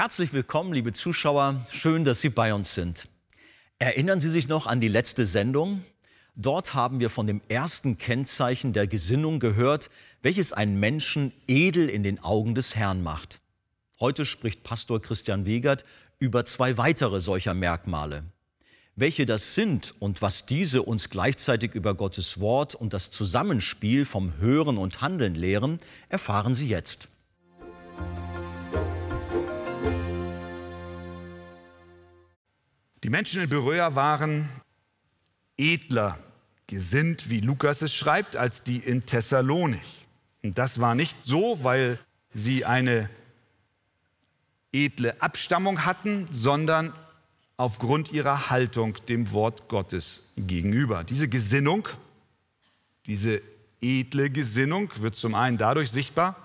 Herzlich willkommen, liebe Zuschauer. Schön, dass Sie bei uns sind. Erinnern Sie sich noch an die letzte Sendung? Dort haben wir von dem ersten Kennzeichen der Gesinnung gehört, welches einen Menschen edel in den Augen des Herrn macht. Heute spricht Pastor Christian Wegert über zwei weitere solcher Merkmale. Welche das sind und was diese uns gleichzeitig über Gottes Wort und das Zusammenspiel vom Hören und Handeln lehren, erfahren Sie jetzt. Die Menschen in Beröa waren edler gesinnt, wie Lukas es schreibt, als die in Thessalonich. Und das war nicht so, weil sie eine edle Abstammung hatten, sondern aufgrund ihrer Haltung dem Wort Gottes gegenüber. Diese Gesinnung, diese edle Gesinnung wird zum einen dadurch sichtbar,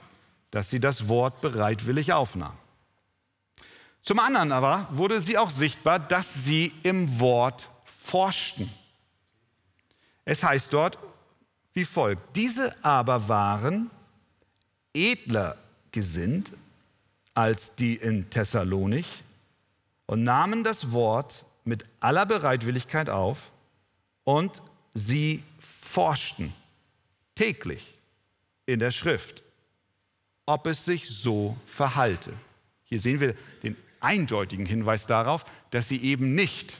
dass sie das Wort bereitwillig aufnahmen. Zum anderen aber wurde sie auch sichtbar, dass sie im Wort forschten. Es heißt dort wie folgt, diese aber waren edler gesinnt als die in Thessalonich und nahmen das Wort mit aller Bereitwilligkeit auf und sie forschten täglich in der Schrift, ob es sich so verhalte. Hier sehen wir den eindeutigen Hinweis darauf, dass sie eben nicht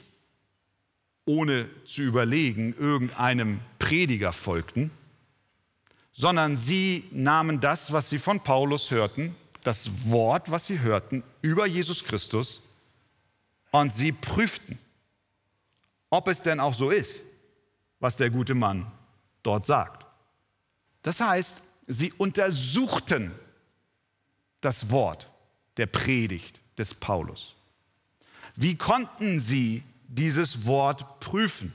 ohne zu überlegen irgendeinem Prediger folgten, sondern sie nahmen das, was sie von Paulus hörten, das Wort, was sie hörten über Jesus Christus, und sie prüften, ob es denn auch so ist, was der gute Mann dort sagt. Das heißt, sie untersuchten das Wort der Predigt des Paulus. Wie konnten sie dieses Wort prüfen?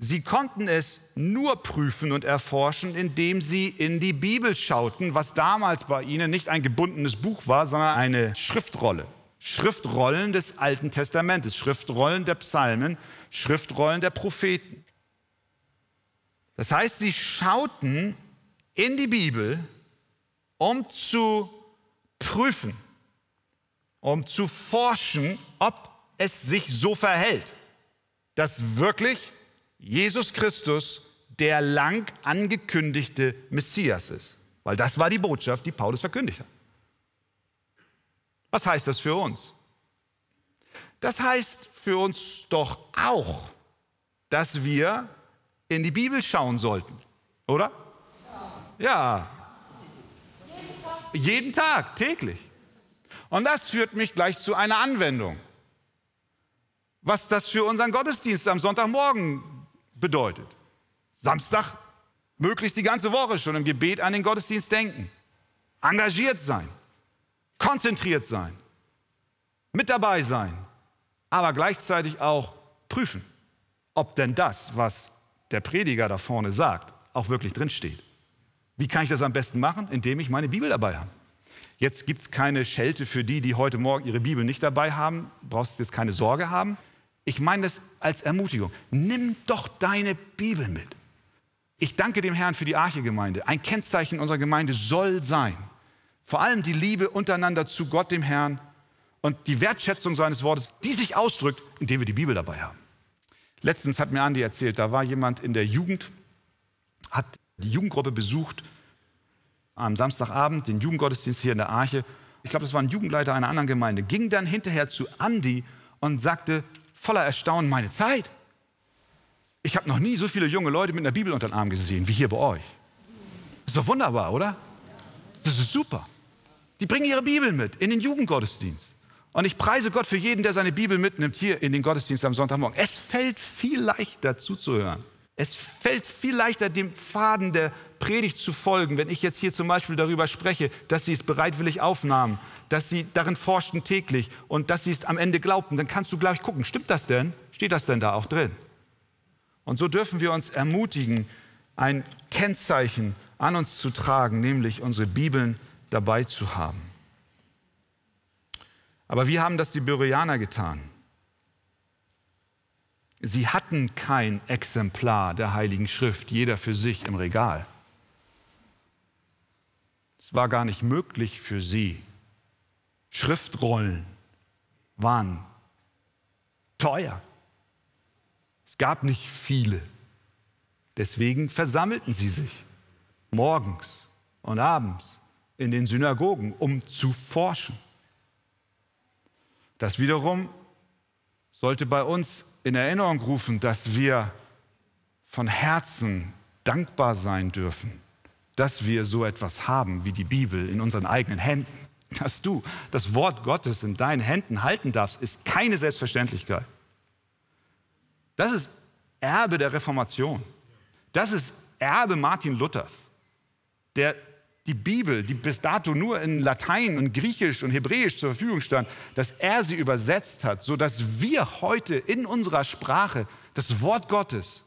Sie konnten es nur prüfen und erforschen, indem sie in die Bibel schauten, was damals bei ihnen nicht ein gebundenes Buch war, sondern eine Schriftrolle. Schriftrollen des Alten Testamentes, Schriftrollen der Psalmen, Schriftrollen der Propheten. Das heißt, sie schauten in die Bibel, um zu prüfen, um zu forschen, ob es sich so verhält, dass wirklich Jesus Christus der lang angekündigte Messias ist. Weil das war die Botschaft, die Paulus verkündigt hat. Was heißt das für uns? Das heißt für uns doch auch, dass wir in die Bibel schauen sollten, oder? Ja. Jeden Tag, täglich. Und das führt mich gleich zu einer Anwendung. Was das für unseren Gottesdienst am Sonntagmorgen bedeutet. Samstag, möglichst die ganze Woche schon im Gebet an den Gottesdienst denken. Engagiert sein, konzentriert sein, mit dabei sein, aber gleichzeitig auch prüfen, ob denn das, was der Prediger da vorne sagt, auch wirklich drinsteht. Wie kann ich das am besten machen? Indem ich meine Bibel dabei habe. Jetzt gibt es keine Schelte für die, die heute Morgen ihre Bibel nicht dabei haben. Brauchst jetzt keine Sorge haben. Ich meine das als Ermutigung. Nimm doch deine Bibel mit. Ich danke dem Herrn für die Arche-Gemeinde. Ein Kennzeichen unserer Gemeinde soll sein, vor allem die Liebe untereinander zu Gott, dem Herrn und die Wertschätzung seines Wortes, die sich ausdrückt, indem wir die Bibel dabei haben. Letztens hat mir Andi erzählt, da war jemand in der Jugend, hat die Jugendgruppe besucht am Samstagabend den Jugendgottesdienst hier in der Arche. Ich glaube, das war ein Jugendleiter einer anderen Gemeinde. Ging dann hinterher zu Andi und sagte voller Erstaunen, meine Zeit. Ich habe noch nie so viele junge Leute mit einer Bibel unter den Arm gesehen wie hier bei euch. Das ist doch wunderbar, oder? Das ist super. Die bringen ihre Bibel mit in den Jugendgottesdienst. Und ich preise Gott für jeden, der seine Bibel mitnimmt hier in den Gottesdienst am Sonntagmorgen. Es fällt viel leichter zuzuhören. Es fällt viel leichter, dem Faden der Predigt zu folgen, wenn ich jetzt hier zum Beispiel darüber spreche, dass sie es bereitwillig aufnahmen, dass sie darin forschten täglich und dass sie es am Ende glaubten, dann kannst du gleich gucken, stimmt das denn? Steht das denn da auch drin? Und so dürfen wir uns ermutigen, ein Kennzeichen an uns zu tragen, nämlich unsere Bibeln dabei zu haben. Aber wie haben das die Bereaner getan? Sie hatten kein Exemplar der Heiligen Schrift, jeder für sich im Regal. Es war gar nicht möglich für sie, Schriftrollen waren teuer. Es gab nicht viele. Deswegen versammelten sie sich morgens und abends in den Synagogen, um zu forschen. Das wiederum sollte bei uns in Erinnerung rufen, dass wir von Herzen dankbar sein dürfen, dass wir so etwas haben wie die Bibel in unseren eigenen Händen. Dass du das Wort Gottes in deinen Händen halten darfst, ist keine Selbstverständlichkeit. Das ist Erbe der Reformation. Das ist Erbe Martin Luthers, der die Bibel, die bis dato nur in Latein und Griechisch und Hebräisch zur Verfügung stand, dass er sie übersetzt hat, sodass wir heute in unserer Sprache das Wort Gottes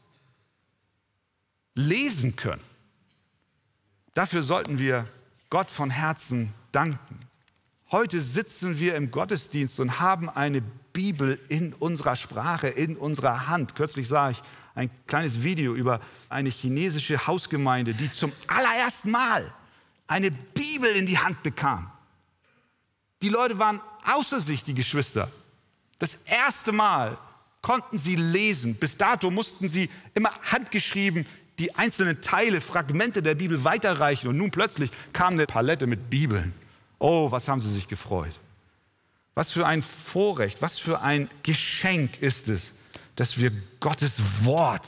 lesen können. Dafür sollten wir Gott von Herzen danken. Heute sitzen wir im Gottesdienst und haben eine Bibel in unserer Sprache, in unserer Hand. Kürzlich sah ich ein kleines Video über eine chinesische Hausgemeinde, die zum allerersten Mal eine Bibel in die Hand bekam. Die Leute waren außer sich, die Geschwister. Das erste Mal konnten sie lesen. Bis dato mussten sie immer handgeschrieben die einzelnen Teile, Fragmente der Bibel weiterreichen. Und nun plötzlich kam eine Palette mit Bibeln. Oh, was haben sie sich gefreut. Was für ein Vorrecht, was für ein Geschenk ist es, dass wir Gottes Wort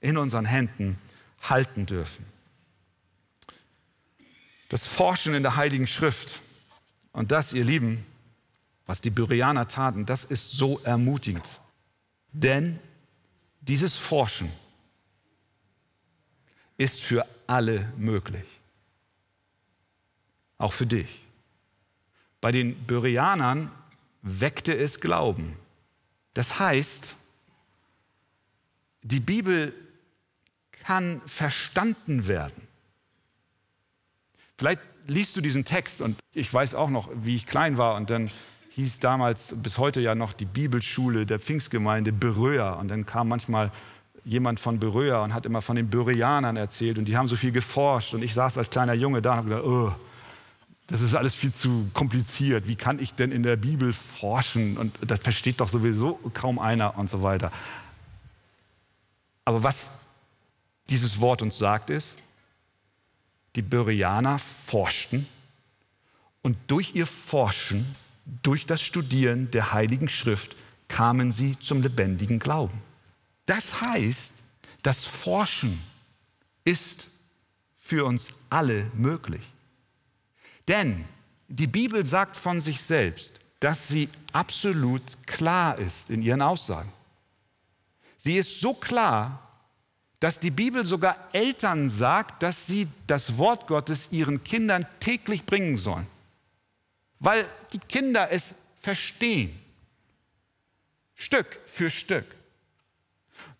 in unseren Händen halten dürfen. Das Forschen in der Heiligen Schrift und das, ihr Lieben, was die Byrianer taten, das ist so ermutigend. Denn dieses Forschen ist für alle möglich. Auch für dich. Bei den Byrianern weckte es Glauben. Das heißt, die Bibel kann verstanden werden. Vielleicht liest du diesen Text und ich weiß auch noch, wie ich klein war und dann hieß damals bis heute ja noch die Bibelschule der Pfingstgemeinde Beröa und dann kam manchmal jemand von Beröa und hat immer von den Bereanern erzählt und die haben so viel geforscht und ich saß als kleiner Junge da und habe gedacht, oh, das ist alles viel zu kompliziert. Wie kann ich denn in der Bibel forschen? Und das versteht doch sowieso kaum einer und so weiter. Aber was dieses Wort uns sagt, ist, die Bereaner forschten und durch ihr Forschen, durch das Studieren der Heiligen Schrift kamen sie zum lebendigen Glauben. Das heißt, das Forschen ist für uns alle möglich. Denn die Bibel sagt von sich selbst, dass sie absolut klar ist in ihren Aussagen. Sie ist so klar, dass die Bibel sogar Eltern sagt, dass sie das Wort Gottes ihren Kindern täglich bringen sollen, weil die Kinder es verstehen, Stück für Stück.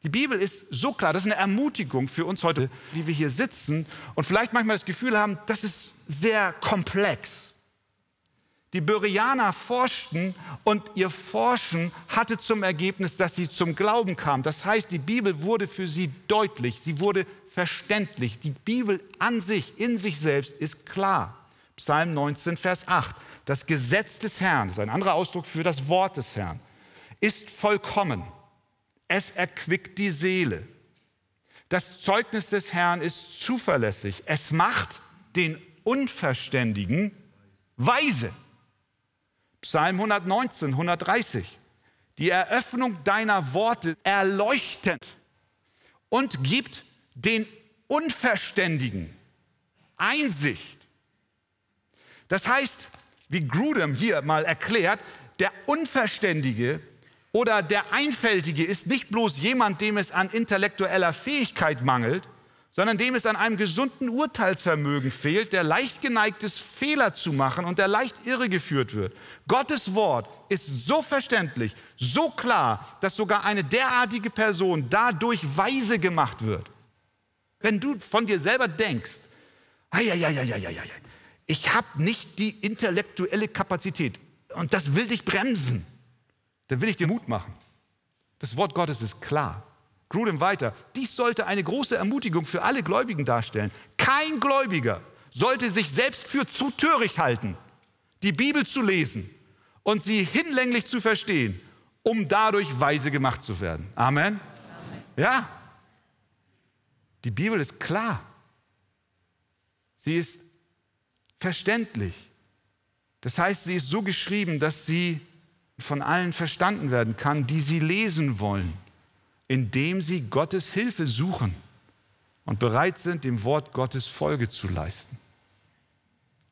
Die Bibel ist so klar, das ist eine Ermutigung für uns heute, die wir hier sitzen und vielleicht manchmal das Gefühl haben, das ist sehr komplex. Die Bereaner forschten und ihr Forschen hatte zum Ergebnis, dass sie zum Glauben kamen. Das heißt, die Bibel wurde für sie deutlich, sie wurde verständlich. Die Bibel an sich, in sich selbst ist klar. Psalm 19, Vers 8. Das Gesetz des Herrn, das ist ein anderer Ausdruck für das Wort des Herrn, ist vollkommen es erquickt die Seele. Das Zeugnis des Herrn ist zuverlässig. Es macht den Unverständigen weise. Psalm 119, 130. Die Eröffnung deiner Worte erleuchtet und gibt den Unverständigen Einsicht. Das heißt, wie Grudem hier mal erklärt, der Unverständige oder der Einfältige ist nicht bloß jemand, dem es an intellektueller Fähigkeit mangelt, sondern dem es an einem gesunden Urteilsvermögen fehlt, der leicht geneigt ist, Fehler zu machen und der leicht irregeführt wird. Gottes Wort ist so verständlich, so klar, dass sogar eine derartige Person dadurch weise gemacht wird. Wenn du von dir selber denkst, ich habe nicht die intellektuelle Kapazität und das will dich bremsen, dann will ich dir Mut machen. Das Wort Gottes ist klar. Grudem weiter. Dies sollte eine große Ermutigung für alle Gläubigen darstellen. Kein Gläubiger sollte sich selbst für zu töricht halten, die Bibel zu lesen und sie hinlänglich zu verstehen, um dadurch weise gemacht zu werden. Amen. Amen. Ja, die Bibel ist klar. Sie ist verständlich. Das heißt, sie ist so geschrieben, dass sie von allen verstanden werden kann, die sie lesen wollen, indem sie Gottes Hilfe suchen und bereit sind, dem Wort Gottes Folge zu leisten.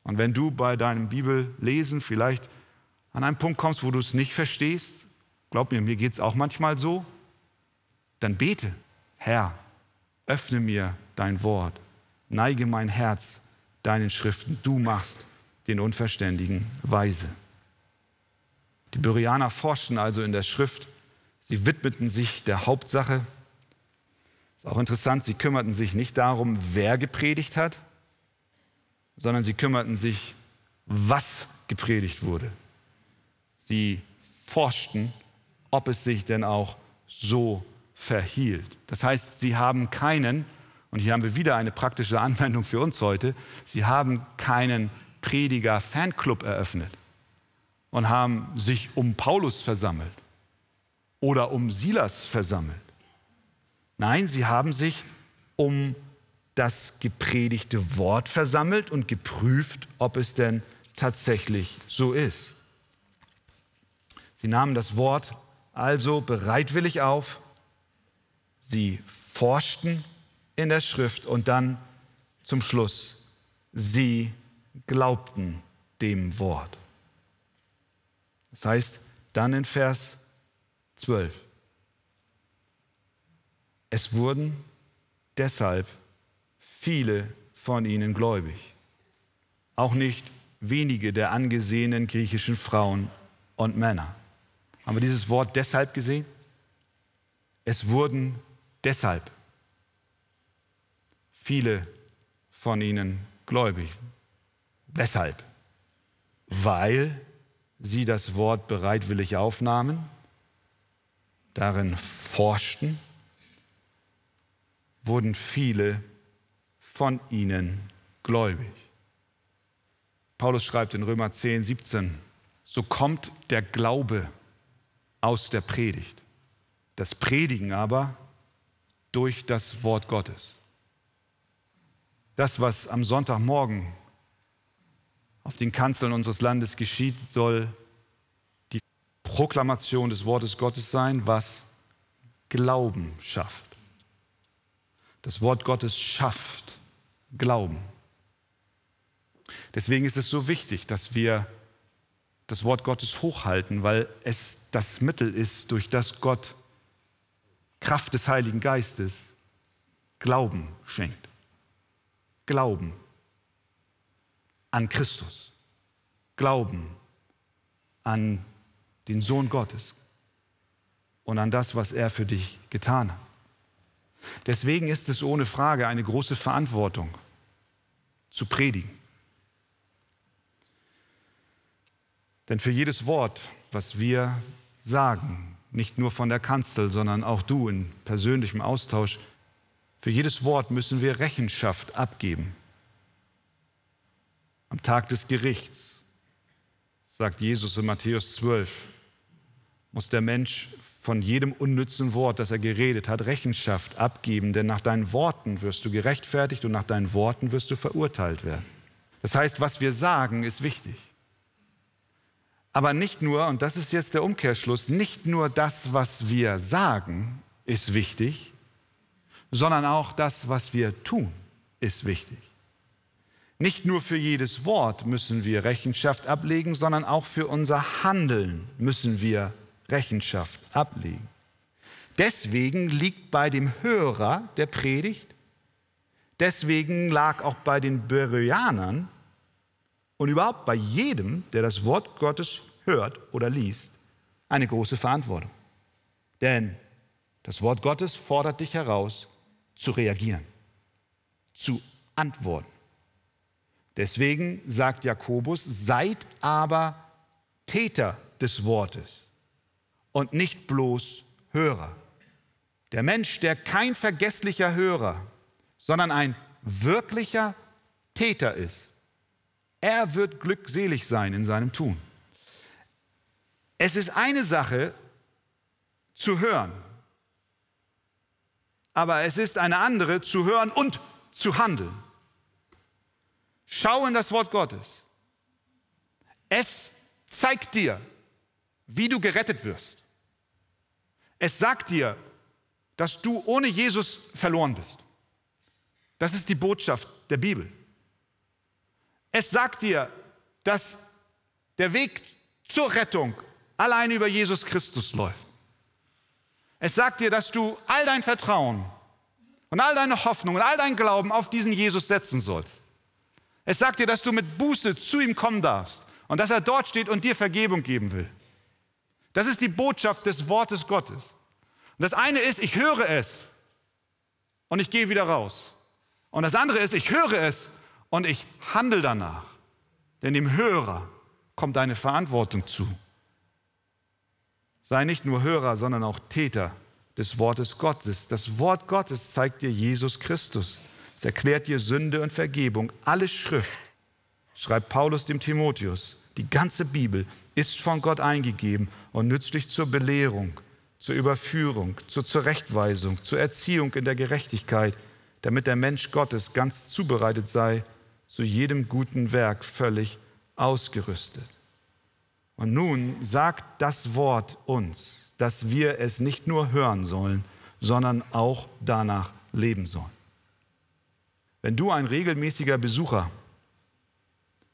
Und wenn du bei deinem Bibellesen vielleicht an einen Punkt kommst, wo du es nicht verstehst, glaub mir, mir geht es auch manchmal so, dann bete, Herr, öffne mir dein Wort, neige mein Herz deinen Schriften, du machst den Unverständigen weise. Die Bereaner forschten also in der Schrift, sie widmeten sich der Hauptsache. Ist auch interessant, sie kümmerten sich nicht darum, wer gepredigt hat, sondern sie kümmerten sich, was gepredigt wurde. Sie forschten, ob es sich denn auch so verhielt. Das heißt, sie haben keinen, und hier haben wir wieder eine praktische Anwendung für uns heute, sie haben keinen Prediger-Fanclub eröffnet und haben sich um Paulus versammelt oder um Silas versammelt. Nein, sie haben sich um das gepredigte Wort versammelt und geprüft, ob es denn tatsächlich so ist. Sie nahmen das Wort also bereitwillig auf, sie forschten in der Schrift und dann zum Schluss, sie glaubten dem Wort. Das heißt dann in Vers 12, es wurden deshalb viele von ihnen gläubig, auch nicht wenige der angesehenen griechischen Frauen und Männer. Haben wir dieses Wort deshalb gesehen? Es wurden deshalb viele von ihnen gläubig. Weshalb? Weil sie das Wort bereitwillig aufnahmen, darin forschten, wurden viele von ihnen gläubig. Paulus schreibt in Römer 10, 17, so kommt der Glaube aus der Predigt, das Predigen aber durch das Wort Gottes. Das, was am Sonntagmorgen auf den Kanzeln unseres Landes geschieht, soll Proklamation des Wortes Gottes sein, was Glauben schafft. Das Wort Gottes schafft Glauben. Deswegen ist es so wichtig, dass wir das Wort Gottes hochhalten, weil es das Mittel ist, durch das Gott Kraft des Heiligen Geistes Glauben schenkt. Glauben an Christus, Glauben an den Sohn Gottes und an das, was er für dich getan hat. Deswegen ist es ohne Frage eine große Verantwortung zu predigen. Denn für jedes Wort, was wir sagen, nicht nur von der Kanzel, sondern auch du in persönlichem Austausch, für jedes Wort müssen wir Rechenschaft abgeben. Am Tag des Gerichts, sagt Jesus in Matthäus 12, muss der Mensch von jedem unnützen Wort, das er geredet hat, Rechenschaft abgeben, denn nach deinen Worten wirst du gerechtfertigt und nach deinen Worten wirst du verurteilt werden. Das heißt, was wir sagen, ist wichtig. Aber nicht nur, und das ist jetzt der Umkehrschluss, nicht nur das, was wir sagen, ist wichtig, sondern auch das, was wir tun, ist wichtig. Nicht nur für jedes Wort müssen wir Rechenschaft ablegen, sondern auch für unser Handeln müssen wir Rechenschaft ablegen. Deswegen liegt bei dem Hörer der Predigt, deswegen lag auch bei den Bereanern und überhaupt bei jedem, der das Wort Gottes hört oder liest, eine große Verantwortung. Denn das Wort Gottes fordert dich heraus, zu reagieren, zu antworten. Deswegen sagt Jakobus, seid aber Täter des Wortes und nicht bloß Hörer. Der Mensch, der kein vergesslicher Hörer, sondern ein wirklicher Täter ist, er wird glückselig sein in seinem Tun. Es ist eine Sache zu hören, aber es ist eine andere zu hören und zu handeln. Schau in das Wort Gottes. Es zeigt dir, wie du gerettet wirst. Es sagt dir, dass du ohne Jesus verloren bist. Das ist die Botschaft der Bibel. Es sagt dir, dass der Weg zur Rettung allein über Jesus Christus läuft. Es sagt dir, dass du all dein Vertrauen und all deine Hoffnung und all dein Glauben auf diesen Jesus setzen sollst. Es sagt dir, dass du mit Buße zu ihm kommen darfst und dass er dort steht und dir Vergebung geben will. Das ist die Botschaft des Wortes Gottes. Und das eine ist, ich höre es und ich gehe wieder raus. Und das andere ist, ich höre es und ich handle danach. Denn dem Hörer kommt eine Verantwortung zu. Sei nicht nur Hörer, sondern auch Täter des Wortes Gottes. Das Wort Gottes zeigt dir Jesus Christus. Es erklärt dir Sünde und Vergebung. Alle Schrift, schreibt Paulus dem Timotheus, die ganze Bibel ist von Gott eingegeben und nützlich zur Belehrung, zur Überführung, zur Zurechtweisung, zur Erziehung in der Gerechtigkeit, damit der Mensch Gottes ganz zubereitet sei, zu jedem guten Werk völlig ausgerüstet. Und nun sagt das Wort uns, dass wir es nicht nur hören sollen, sondern auch danach leben sollen. Wenn du ein regelmäßiger Besucher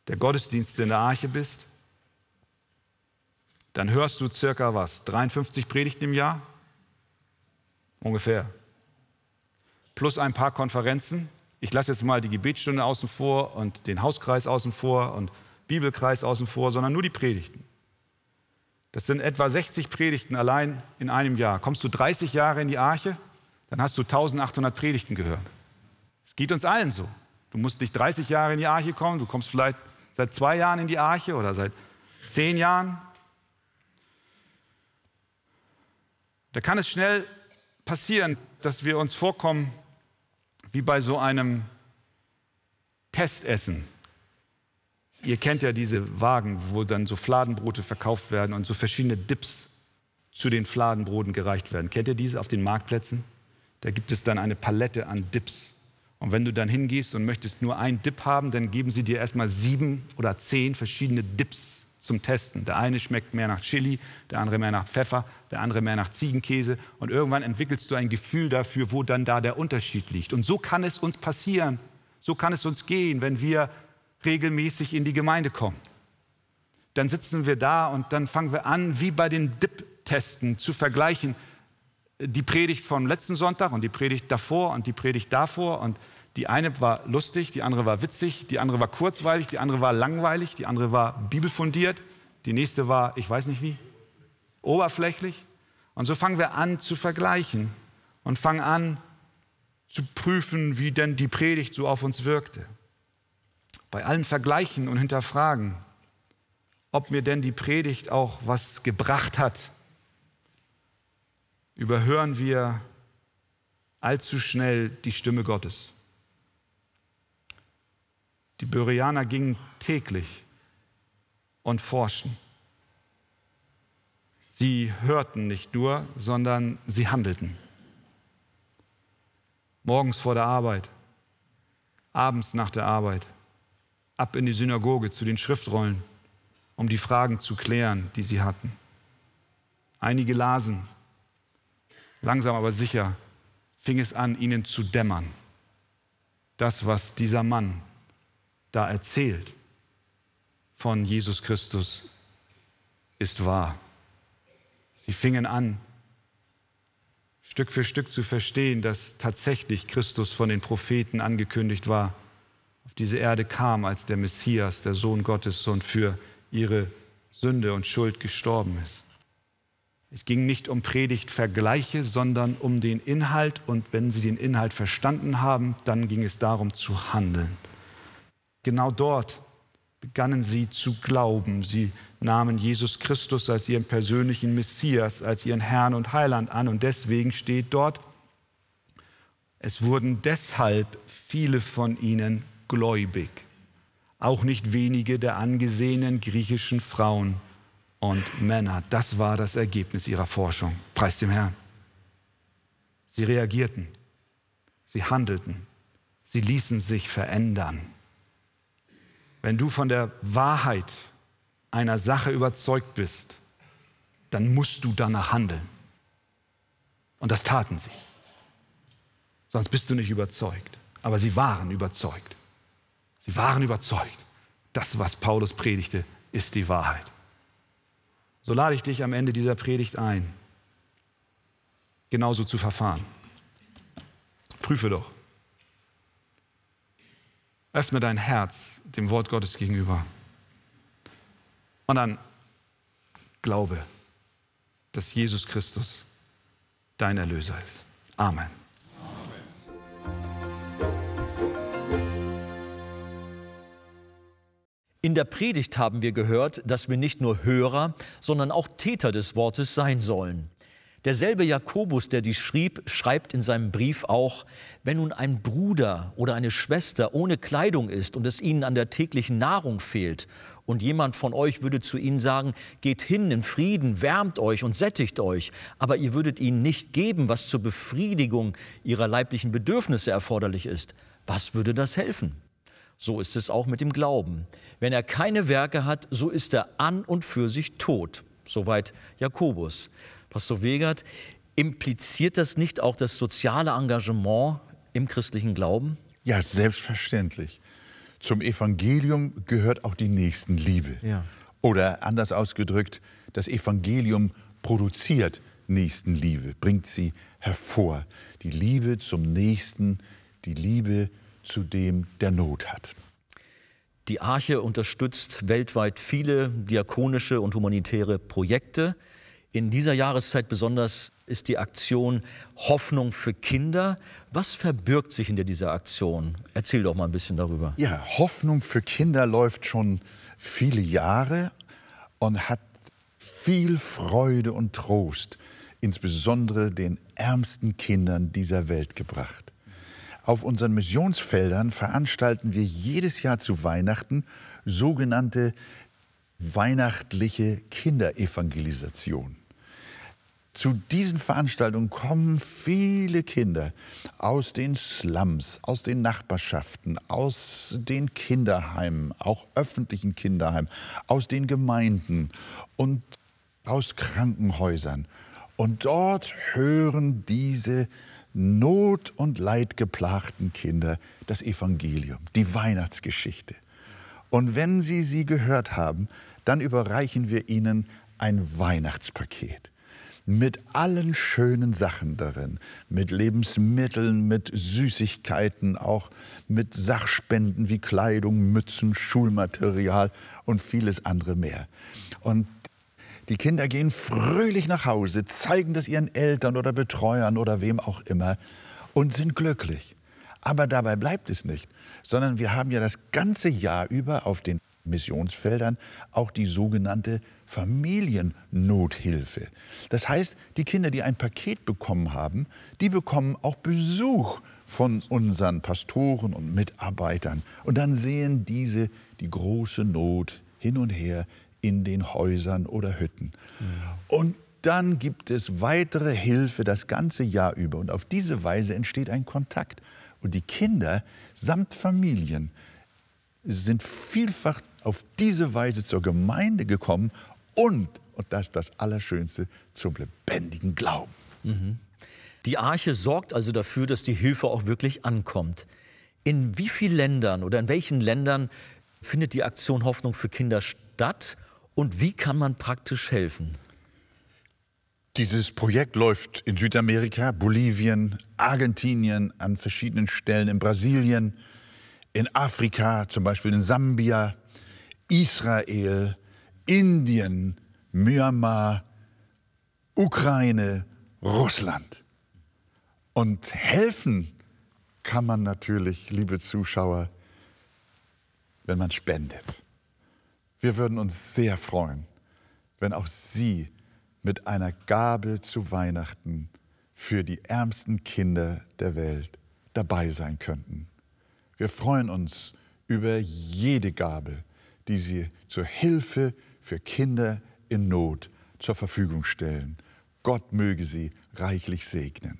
der Gottesdienste in der Arche bist, dann hörst du circa was? 53 Predigten im Jahr? Ungefähr. Plus ein paar Konferenzen. Ich lasse jetzt mal die Gebetsstunde außen vor und den Hauskreis außen vor und Bibelkreis außen vor, sondern nur die Predigten. Das sind etwa 60 Predigten allein in einem Jahr. Kommst du 30 Jahre in die Arche, dann hast du 1800 Predigten gehört. Es geht uns allen so. Du musst nicht 30 Jahre in die Arche kommen, du kommst vielleicht seit zwei Jahren in die Arche oder seit zehn Jahren. Da kann es schnell passieren, dass wir uns vorkommen wie bei so einem Testessen. Ihr kennt ja diese Wagen, wo dann so Fladenbrote verkauft werden und so verschiedene Dips zu den Fladenbroten gereicht werden. Kennt ihr diese auf den Marktplätzen? Da gibt es dann eine Palette an Dips. Und wenn du dann hingehst und möchtest nur einen Dip haben, dann geben sie dir erstmal sieben oder zehn verschiedene Dips zum Testen. Der eine schmeckt mehr nach Chili, der andere mehr nach Pfeffer, der andere mehr nach Ziegenkäse. Und irgendwann entwickelst du ein Gefühl dafür, wo dann da der Unterschied liegt. Und so kann es uns passieren. So kann es uns gehen, wenn wir regelmäßig in die Gemeinde kommen. Dann sitzen wir da und dann fangen wir an, wie bei den Dip-Testen zu vergleichen, die Predigt vom letzten Sonntag und die Predigt davor und die Predigt davor. Und die eine war lustig, die andere war witzig, die andere war kurzweilig, die andere war langweilig, die andere war bibelfundiert, die nächste war, ich weiß nicht wie, oberflächlich. Und so fangen wir an zu vergleichen und fangen an zu prüfen, wie denn die Predigt so auf uns wirkte bei allen Vergleichen und Hinterfragen, ob mir denn die Predigt auch was gebracht hat, überhören wir allzu schnell die Stimme Gottes. Die Bereaner gingen täglich und forschten. Sie hörten nicht nur, sondern sie handelten. Morgens vor der Arbeit, abends nach der Arbeit, ab in die Synagoge zu den Schriftrollen, um die Fragen zu klären, die sie hatten. Einige lasen. Langsam aber sicher fing es an, ihnen zu dämmern. Das, was dieser Mann da erzählt von Jesus Christus, ist wahr. Sie fingen an, Stück für Stück zu verstehen, dass tatsächlich Christus von den Propheten angekündigt war auf diese Erde kam als der Messias, der Sohn Gottes und für ihre Sünde und Schuld gestorben ist. Es ging nicht um Predigtvergleiche, sondern um den Inhalt und wenn sie den Inhalt verstanden haben, dann ging es darum zu handeln. Genau dort begannen sie zu glauben. Sie nahmen Jesus Christus als ihren persönlichen Messias, als ihren Herrn und Heiland an und deswegen steht dort, es wurden deshalb viele von ihnen gläubig, auch nicht wenige der angesehenen griechischen Frauen und Männer. Das war das Ergebnis ihrer Forschung. Preis dem Herrn. Sie reagierten, sie handelten, sie ließen sich verändern. Wenn du von der Wahrheit einer Sache überzeugt bist, dann musst du danach handeln. Und das taten sie. Sonst bist du nicht überzeugt. Aber sie waren überzeugt. Sie waren überzeugt. Das, was Paulus predigte, ist die Wahrheit. So lade ich dich am Ende dieser Predigt ein, genauso zu verfahren. Prüfe doch. Öffne dein Herz dem Wort Gottes gegenüber. Und dann glaube, dass Jesus Christus dein Erlöser ist. Amen. In der Predigt haben wir gehört, dass wir nicht nur Hörer, sondern auch Täter des Wortes sein sollen. Derselbe Jakobus, der dies schrieb, schreibt in seinem Brief auch, wenn nun ein Bruder oder eine Schwester ohne Kleidung ist und es ihnen an der täglichen Nahrung fehlt und jemand von euch würde zu ihnen sagen, geht hin in Frieden, wärmt euch und sättigt euch, aber ihr würdet ihnen nicht geben, was zur Befriedigung ihrer leiblichen Bedürfnisse erforderlich ist, was würde das helfen? So ist es auch mit dem Glauben. Wenn er keine Werke hat, so ist er an und für sich tot. Soweit Jakobus. Pastor Wegert, impliziert das nicht auch das soziale Engagement im christlichen Glauben? Ja, selbstverständlich. Zum Evangelium gehört auch die Nächstenliebe. Ja. Oder anders ausgedrückt, das Evangelium produziert Nächstenliebe, bringt sie hervor. Die Liebe zum Nächsten, die Liebe zu dem, der Not hat. Die Arche unterstützt weltweit viele diakonische und humanitäre Projekte. In dieser Jahreszeit besonders ist die Aktion Hoffnung für Kinder. Was verbirgt sich hinter dieser Aktion? Erzähl doch mal ein bisschen darüber. Ja, Hoffnung für Kinder läuft schon viele Jahre und hat viel Freude und Trost, insbesondere den ärmsten Kindern dieser Welt gebracht. Auf unseren Missionsfeldern veranstalten wir jedes Jahr zu Weihnachten sogenannte weihnachtliche Kinderevangelisation. Zu diesen Veranstaltungen kommen viele Kinder aus den Slums, aus den Nachbarschaften, aus den Kinderheimen, auch öffentlichen Kinderheimen, aus den Gemeinden und aus Krankenhäusern. Und dort hören diese Not- und Leidgeplagten Kinder das Evangelium, die Weihnachtsgeschichte. Und wenn sie sie gehört haben, dann überreichen wir ihnen ein Weihnachtspaket mit allen schönen Sachen darin, mit Lebensmitteln, mit Süßigkeiten, auch mit Sachspenden wie Kleidung, Mützen, Schulmaterial und vieles andere mehr. Und die Kinder gehen fröhlich nach Hause, zeigen das ihren Eltern oder Betreuern oder wem auch immer und sind glücklich. Aber dabei bleibt es nicht, sondern wir haben ja das ganze Jahr über auf den Missionsfeldern auch die sogenannte Familiennothilfe. Das heißt, die Kinder, die ein Paket bekommen haben, die bekommen auch Besuch von unseren Pastoren und Mitarbeitern. Und dann sehen diese die große Not hin und her in den Häusern oder Hütten. Mhm. Und dann gibt es weitere Hilfe das ganze Jahr über. Und auf diese Weise entsteht ein Kontakt. Und die Kinder samt Familien sind vielfach auf diese Weise zur Gemeinde gekommen und, und das ist das Allerschönste, zum lebendigen Glauben. Mhm. Die Arche sorgt also dafür, dass die Hilfe auch wirklich ankommt. In wie vielen Ländern oder in welchen Ländern findet die Aktion Hoffnung für Kinder statt und wie kann man praktisch helfen? Dieses Projekt läuft in Südamerika, Bolivien, Argentinien, an verschiedenen Stellen in Brasilien, in Afrika, zum Beispiel in Sambia, Israel, Indien, Myanmar, Ukraine, Russland. Und helfen kann man natürlich, liebe Zuschauer, wenn man spendet. Wir würden uns sehr freuen, wenn auch Sie mit einer Gabe zu Weihnachten für die ärmsten Kinder der Welt dabei sein könnten. Wir freuen uns über jede Gabe, die Sie zur Hilfe für Kinder in Not zur Verfügung stellen. Gott möge sie reichlich segnen.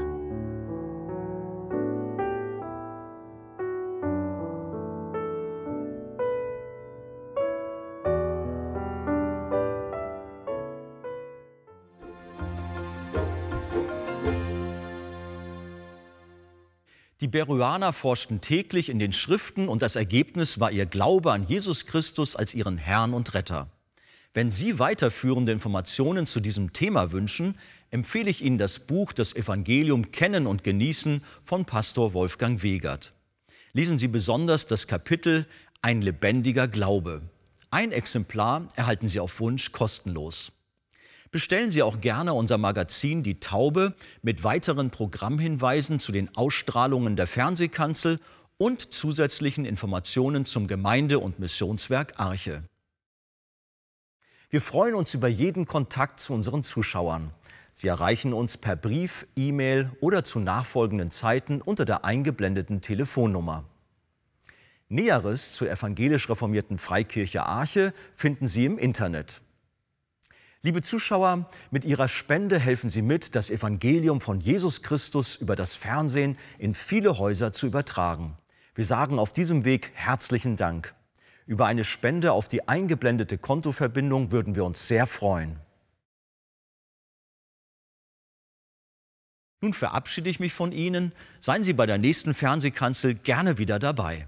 Beruaner forschten täglich in den Schriften und das Ergebnis war ihr Glaube an Jesus Christus als ihren Herrn und Retter. Wenn Sie weiterführende Informationen zu diesem Thema wünschen, empfehle ich Ihnen das Buch Das Evangelium Kennen und Genießen von Pastor Wolfgang Wegert. Lesen Sie besonders das Kapitel Ein lebendiger Glaube. Ein Exemplar erhalten Sie auf Wunsch kostenlos. Bestellen Sie auch gerne unser Magazin Die Taube mit weiteren Programmhinweisen zu den Ausstrahlungen der Fernsehkanzel und zusätzlichen Informationen zum Gemeinde- und Missionswerk Arche. Wir freuen uns über jeden Kontakt zu unseren Zuschauern. Sie erreichen uns per Brief, E-Mail oder zu nachfolgenden Zeiten unter der eingeblendeten Telefonnummer. Näheres zur evangelisch reformierten Freikirche Arche finden Sie im Internet. Liebe Zuschauer, mit Ihrer Spende helfen Sie mit, das Evangelium von Jesus Christus über das Fernsehen in viele Häuser zu übertragen. Wir sagen auf diesem Weg herzlichen Dank. Über eine Spende auf die eingeblendete Kontoverbindung würden wir uns sehr freuen. Nun verabschiede ich mich von Ihnen. Seien Sie bei der nächsten Fernsehkanzel gerne wieder dabei.